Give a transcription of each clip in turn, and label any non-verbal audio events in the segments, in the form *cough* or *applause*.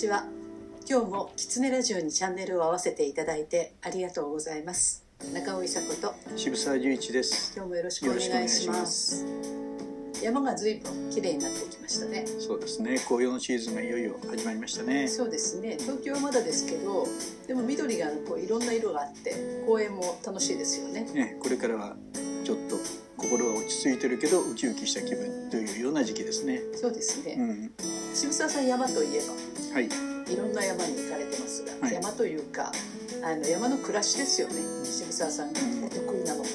ちは。今日もキツネラジオにチャンネルを合わせていただいてありがとうございます。中尾伊佐子と渋沢十一です。今日もよろしくお願いします。山が随分綺麗になってきましたね。そうですね。紅葉のシーズンがいよいよ始まりましたね。そうですね。東京はまだですけどでも緑がこういろんな色があって公園も楽しいですよね。ね、これからはちょっと心は落ち着いてるけどウキウキした気分というような時期ですね。そうですね、うん、渋沢さん山といえばはい。いろんな山に行かれてますが、はい。山というかあの山の暮らしですよね。渋沢さんがお得意なのは、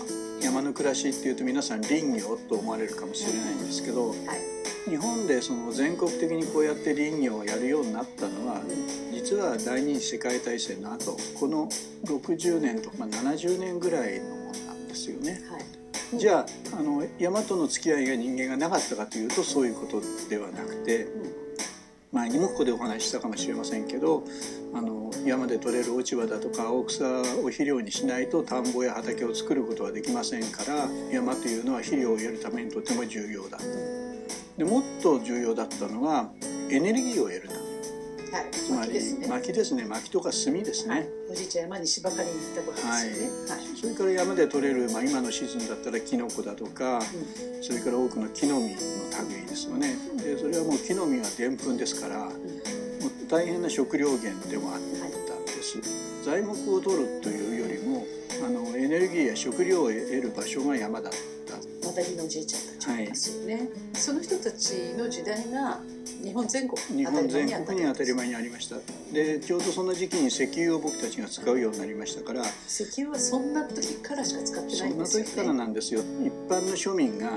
山の暮らしっていうと皆さん林業と思われるかもしれないんですけど、はい。日本でその全国的にこうやって林業をやるようになったのは実は第二次世界大戦の後この60年とかまあ70年ぐらいのものなんですよね。はいじゃああの山との付き合いが人間がなかったかというとそういうことではなくて前にもここでお話ししたかもしれませんけどあの山で採れる落ち葉だとか青草を肥料にしないと田んぼや畑を作ることはできませんから山というのは肥料を得るためにとても重要だでもっと重要だったのはエネルギーを得るため。はいつまり薪ですね。薪ですね。薪とか炭ですね、はい、おじいちゃん山に芝刈りに行ったことですよね。はい。それから山で採れる、まあ、今のシーズンだったらキノコだとか、それから多くの木の実の類ですよね。でそれはもう木の実はでんぷんですからもう大変な食料源でもあったんです。材木を取るというよりもあのエネルギーや食料を得る場所が山だまたぎのおじいちゃんたちがいますよね。その人たちの時代が日本全国日本全国に当たり前ににありました。でちょうどその時期に石油を僕たちが使うようになりましたから。石油はそんな時からしか使ってそんないんですよな時からね。なんですよ。一般の庶民が、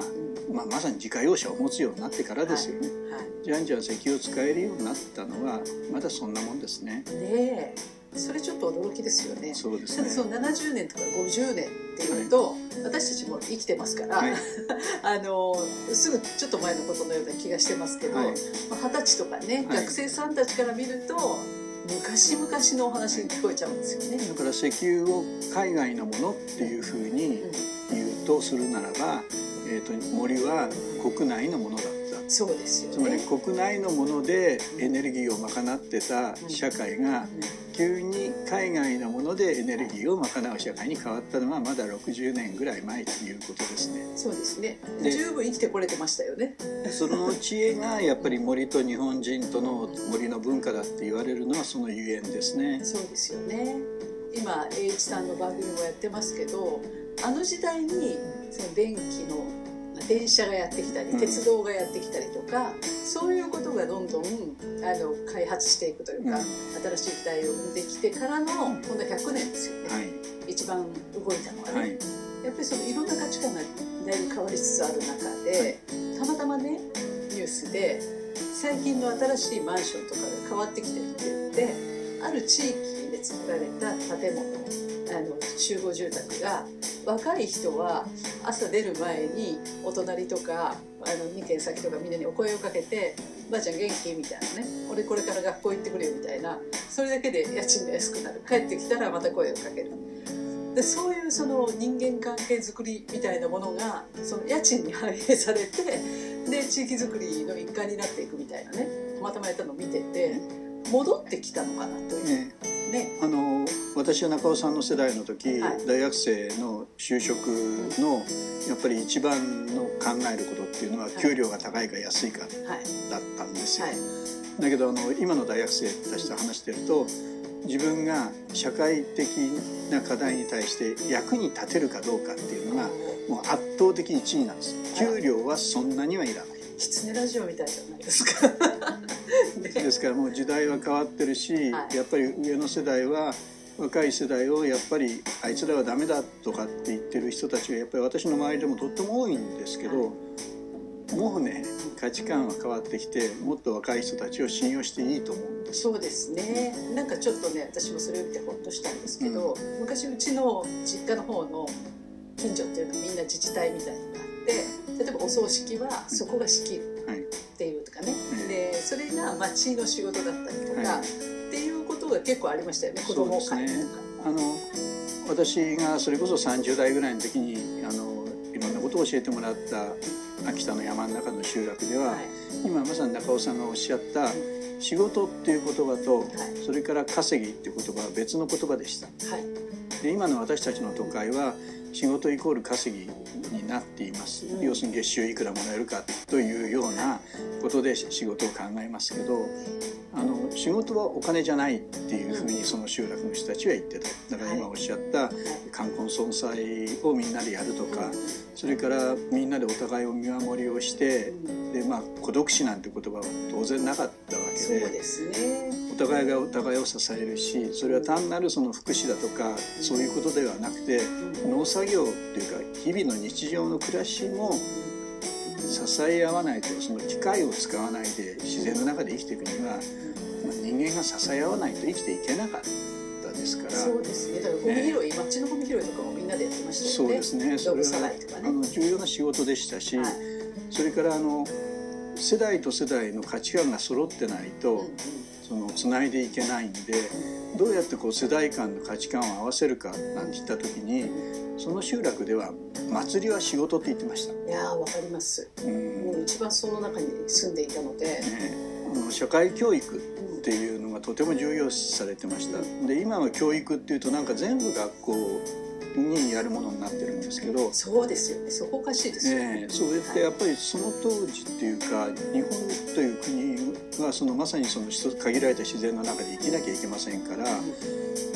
まあ、まさに自家用車を持つようになってからですよね、はい。じゃんじゃん石油を使えるようになったのはまだそんなもんですね。で、それちょっと驚きですよね。そうですね。た *laughs* だその70年とか50年っていうと、私たちも生きてますから、はい。*laughs* あのすぐちょっと前のことのような気がしてますけど、二十歳とかね、はい。学生さんたちから見ると昔々のお話に聞こえちゃうんですよね。だから石油を海外のものっていうふうに言うとするならば、えー、と森は国内のものだそうですよつまりね。国内のものでエネルギーを賄ってた社会が急に海外のものでエネルギーを賄う社会に変わったのはまだ60年ぐらい前ということですね。そうですね。で十分生きてこれてましたよね。その知恵がやっぱり森と日本人との森の文化だって言われるのはそのゆえんですね。そうですよね。今栄一さんの番組もやってますけど、あの時代にその電気の電車がやってきたり、うん。鉄道がやってきたりとか、そういうことがどんどんあの開発していくというか、うん。新しい時代を生んできてからの今度100年ですよね。はい。一番動いたのはね。はい。やっぱりそのいろんな価値観がだいぶ変わりつつある中で、たまたまねニュースで最近の新しいマンションとかが変わってきてるって言ってある地域で作られた建物あの集合住宅が若い人は朝出る前にお隣とかあの2軒先とかみんなにお声をかけて「ばあちゃん元気?」みたいなね「俺これから学校行ってくるよ」みたいな。それだけで家賃が安くなる。帰ってきたらまた声をかける。でそういうその人間関係づくりみたいなものがその家賃に反映されてで地域づくりの一環になっていくみたいなね。たまたまやったのを見てて戻ってきたのかなという。ね。ねあの私は中尾さんの世代の時、はい。大学生の就職のやっぱり一番の考えることっていうのは、い。給料が高いか安いかはいだったんですよ、はい。だけどあの今の大学生たちと話してると自分が社会的な課題に対して役に立てるかどうかっていうのがもう圧倒的1位なんです。給料はそんなにはいらない。狐ラジオみたいじゃないですか。ね *laughs* ですからもう時代は変わってるし、はい。やっぱり上の世代は若い世代をやっぱりあいつらはダメだとかって言ってる人たちがやっぱり私の周りでもとっても多いんですけど、もうね価値観は変わってきてもっと若い人たちを信用していいと思うんです。そうですね。なんかちょっとね私もそれを見てほっとしたんですけど、昔うちの実家の方の近所っていうのはみんな自治体みたいなのがあって例えばお葬式はそこが仕切るはいってい。うそれが町の仕事だったりとか、はい。っていうことが結構ありましたよね子供会とか、そうですねあの私がそれこそ30代ぐらいの時にあのいろんなことを教えてもらった秋田の山の中の集落では、はい。今まさに中尾さんがおっしゃった仕事っていう言葉と、はい。それから稼ぎっていう言葉は別の言葉でした。はい。で今の私たちの都会は仕事イコール稼ぎになっています、うん。要するに月収いくらもらえるかというようなことで仕事を考えますけどあの仕事はお金じゃないっていうふうにその集落の人たちは言ってた。だから今おっしゃった冠婚葬祭をみんなでやるとかそれからみんなでお互いを見守りをしてでまあ孤独死なんて言葉は当然なかったわけで。そうですね。お互いがお互いを支えるしそれは単なるその福祉だとかそういうことではなくて農作業っていうか日々の日常の暮らしも支え合わないとその機械を使わないで自然の中で生きていくには、まあ、人間が支え合わないと生きていけなかったですから。そうですね。だからゴミ拾い、街のゴミ拾いとかもみんなでやってましたよね。そうですね。それはあの重要な仕事でしたし、はい。それからあの世代と世代の価値観が揃ってないと、そのつないでいけないんでどうやってこう世代間の価値観を合わせるかなんて言った時にその集落では祭りは仕事って言ってました。いやーわかります。うん。もう一番その中に住んでいたので、ねあの社会教育っていうのがとても重要視されてました。で今は教育っていうとなんか全部学校にやるものになってるんですけど、そうですよね。そこおかしいですよね、ね、そうやってやっぱりその当時っていうか日本という国はそのまさにその限られた自然の中で生きなきゃいけませんから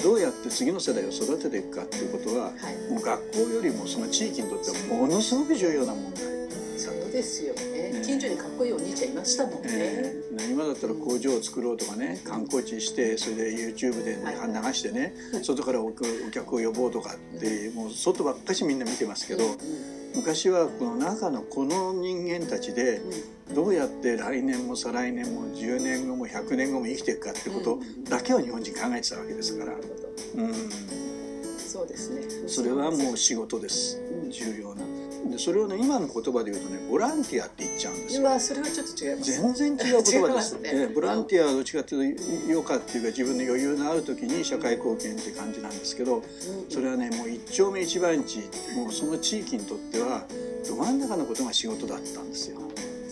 どうやって次の世代を育てていくかっていうことははい。もう学校よりもその地域にとってはものすごく重要な問題。そうですよね。ね近所にかっこいいお兄ちゃんいましたもんね、えー今だったら工場を作ろうとかね観光地してそれで YouTube で、ねはい流してね外からおお客を呼ぼうとかってもう外ばっかしみんな見てますけどうん。昔はこの中のこの人間たちでどうやって来年も再来年も10年後も100年後も生きていくかってことだけを日本人考えてたわけですから。うん、そうですね。それはもう仕事です。重要なでそれをね今の言葉で言うとねボランティアって言っちゃうんですよ。それはちょっと違います。全然違う言葉ですね。*laughs* ええボランティアはどっちかっていうと余暇っていうか自分の余裕のある時に社会貢献って感じなんですけどうん。それはねもう一丁目一番地もうその地域にとってはど真ん中のことが仕事だったんですよ。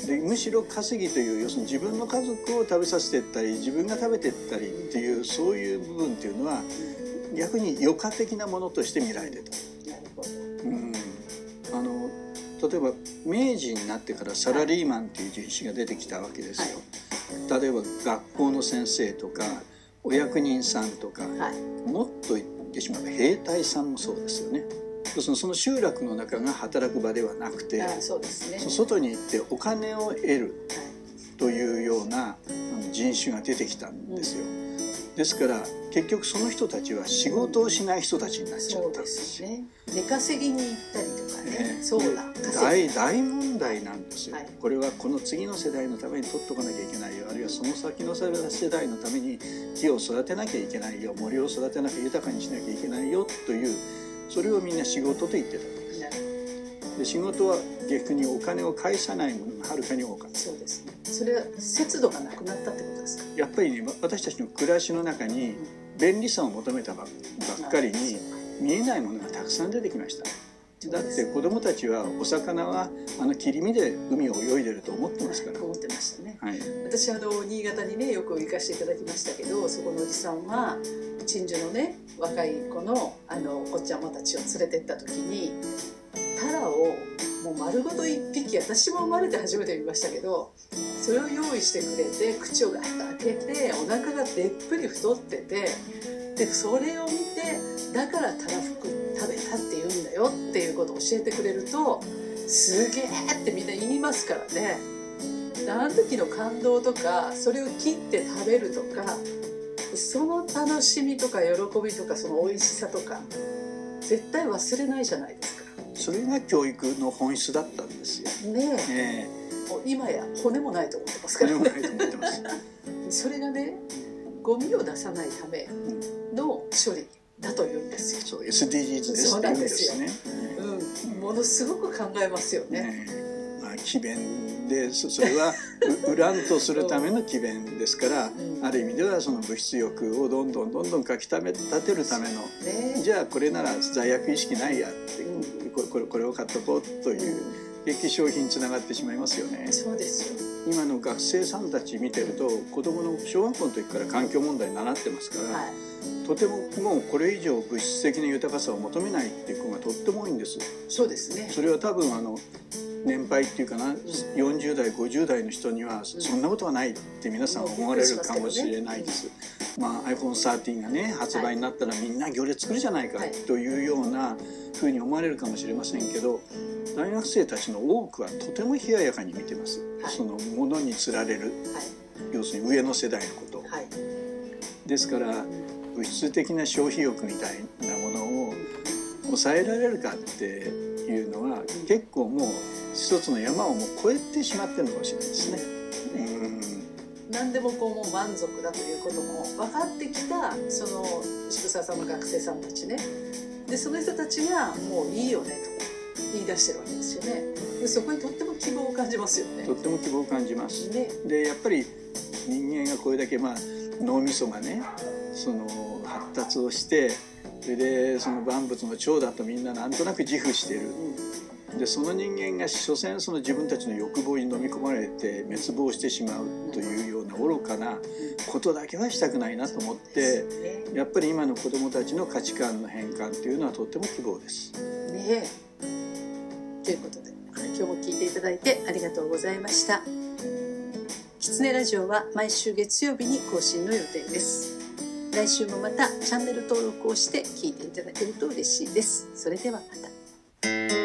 でむしろ稼ぎという要するに自分の家族を食べさせていったり自分が食べていったりっていうそういう部分っていうのは逆に余暇的なものとして見られてた。なるほど。うん例えば明治になってからサラリーマンっていう人種が出てきたわけですよ、例えば学校の先生とかお役人さんとか、はい。もっと言ってしまえば兵隊さんもそうですよね。要するにその集落の中が働く場ではなくてあそうですね。そ外に行ってお金を得るというような人種が出てきたんですよ、ですから結局その人たちは仕事をしない人たちになっちゃったんですよ。すね。出稼ぎに行ったりね、ねそうだ。大大問題なんですよ、はい。これはこの次の世代のために取っとかなきゃいけないよ。あるいはその先の世代のために木を育てなきゃいけないよ。森を育てなきゃ豊かにしなきゃいけないよというそれをみんな仕事と言ってたんです。で仕事は逆にお金を返さないものがはるかに多かった。そうですね。それは節度がなくなったってことですか？やっぱりね私たちの暮らしの中に便利さを求めたばばっかりに見えないものがたくさん出てきましただって子供たちはお魚はあの切り身で海を泳いでると思ってますから、思ってましたね。はい、私あの新潟にねよく行かせていただきましたけどそこのおじさんは鎮守のね若い子のあのおっちゃまたちを連れてった時にタラをもう丸ごと1匹私も生まれて初めて見ましたけどそれを用意してくれて口をガッと開けてお腹がでっぷり太っててでそれを見てだからたらふく食べたって言うんだよっていうことを教えてくれるとすげえってみんな言いますからね。あの時の感動とかそれを切って食べるとかその楽しみとか喜びとかその美味しさとか絶対忘れないじゃないですか。それが教育の本質だったんですよ。ねええもう今や骨もないと思ってますえからねこれもないと思ってます。*laughs* それがねゴミを出さないための処理だというんですよ。そう SDGs ですそうないんですすね。うん、ものすごく考えますよね。まあ詭弁でそそれはう *laughs* 売らんとするための詭弁ですから、うんある意味ではその物質欲をどんどんどんどんかきため立てるためのねじゃあこれなら罪悪意識ないやって、うこれこれこれを買っとこうという結局商品につながってしまいますよね。そうですよ。今の学生さんたち見てると子供の小学校の時から環境問題習ってますから、はい。とてももうこれ以上物質的な豊かさを求めないっていう子がとっても多いんです。そうですね。それは多分あの年配っていうかな40代50代の人にはそんなことはないって皆さん思われるかもしれないです、まあ、iPhone13 がね発売になったらみんな行列作るじゃないかはい。というようなふうに思われるかもしれませんけど大学生たちの多くはとても冷ややかに見てます、はい。そのものにつられる。要するに上の世代のこと。ですから物質的な消費欲みたいなものを抑えられるかっていうのは結構もう一つの山をもう越えてしまってるのかもしれないですね。うん。何でもこうもう満足だということも分かってきたその渋沢さんの学生さんたちね。でその人たちがもういいよねと言い出してるわけですよね。でそこにとっても希望を感じますよね。とっても希望を感じます。ね。でやっぱり人間がこれだけまあ脳みそがねその発達をしてそれでその万物の長だとみんななんとなく自負してる。でその人間が所詮その自分たちの欲望に飲み込まれて滅亡してしまうというような愚かなことだけはしたくないなと思ってね。やっぱり今の子どもたちの価値観の変換というのはとっても希望です。ねということで今日も聞いていただいてありがとうございました。キツネラジオは毎週月曜日に更新の予定です来週もまたチャンネル登録をして聞いていただけると嬉しいです。それではまた。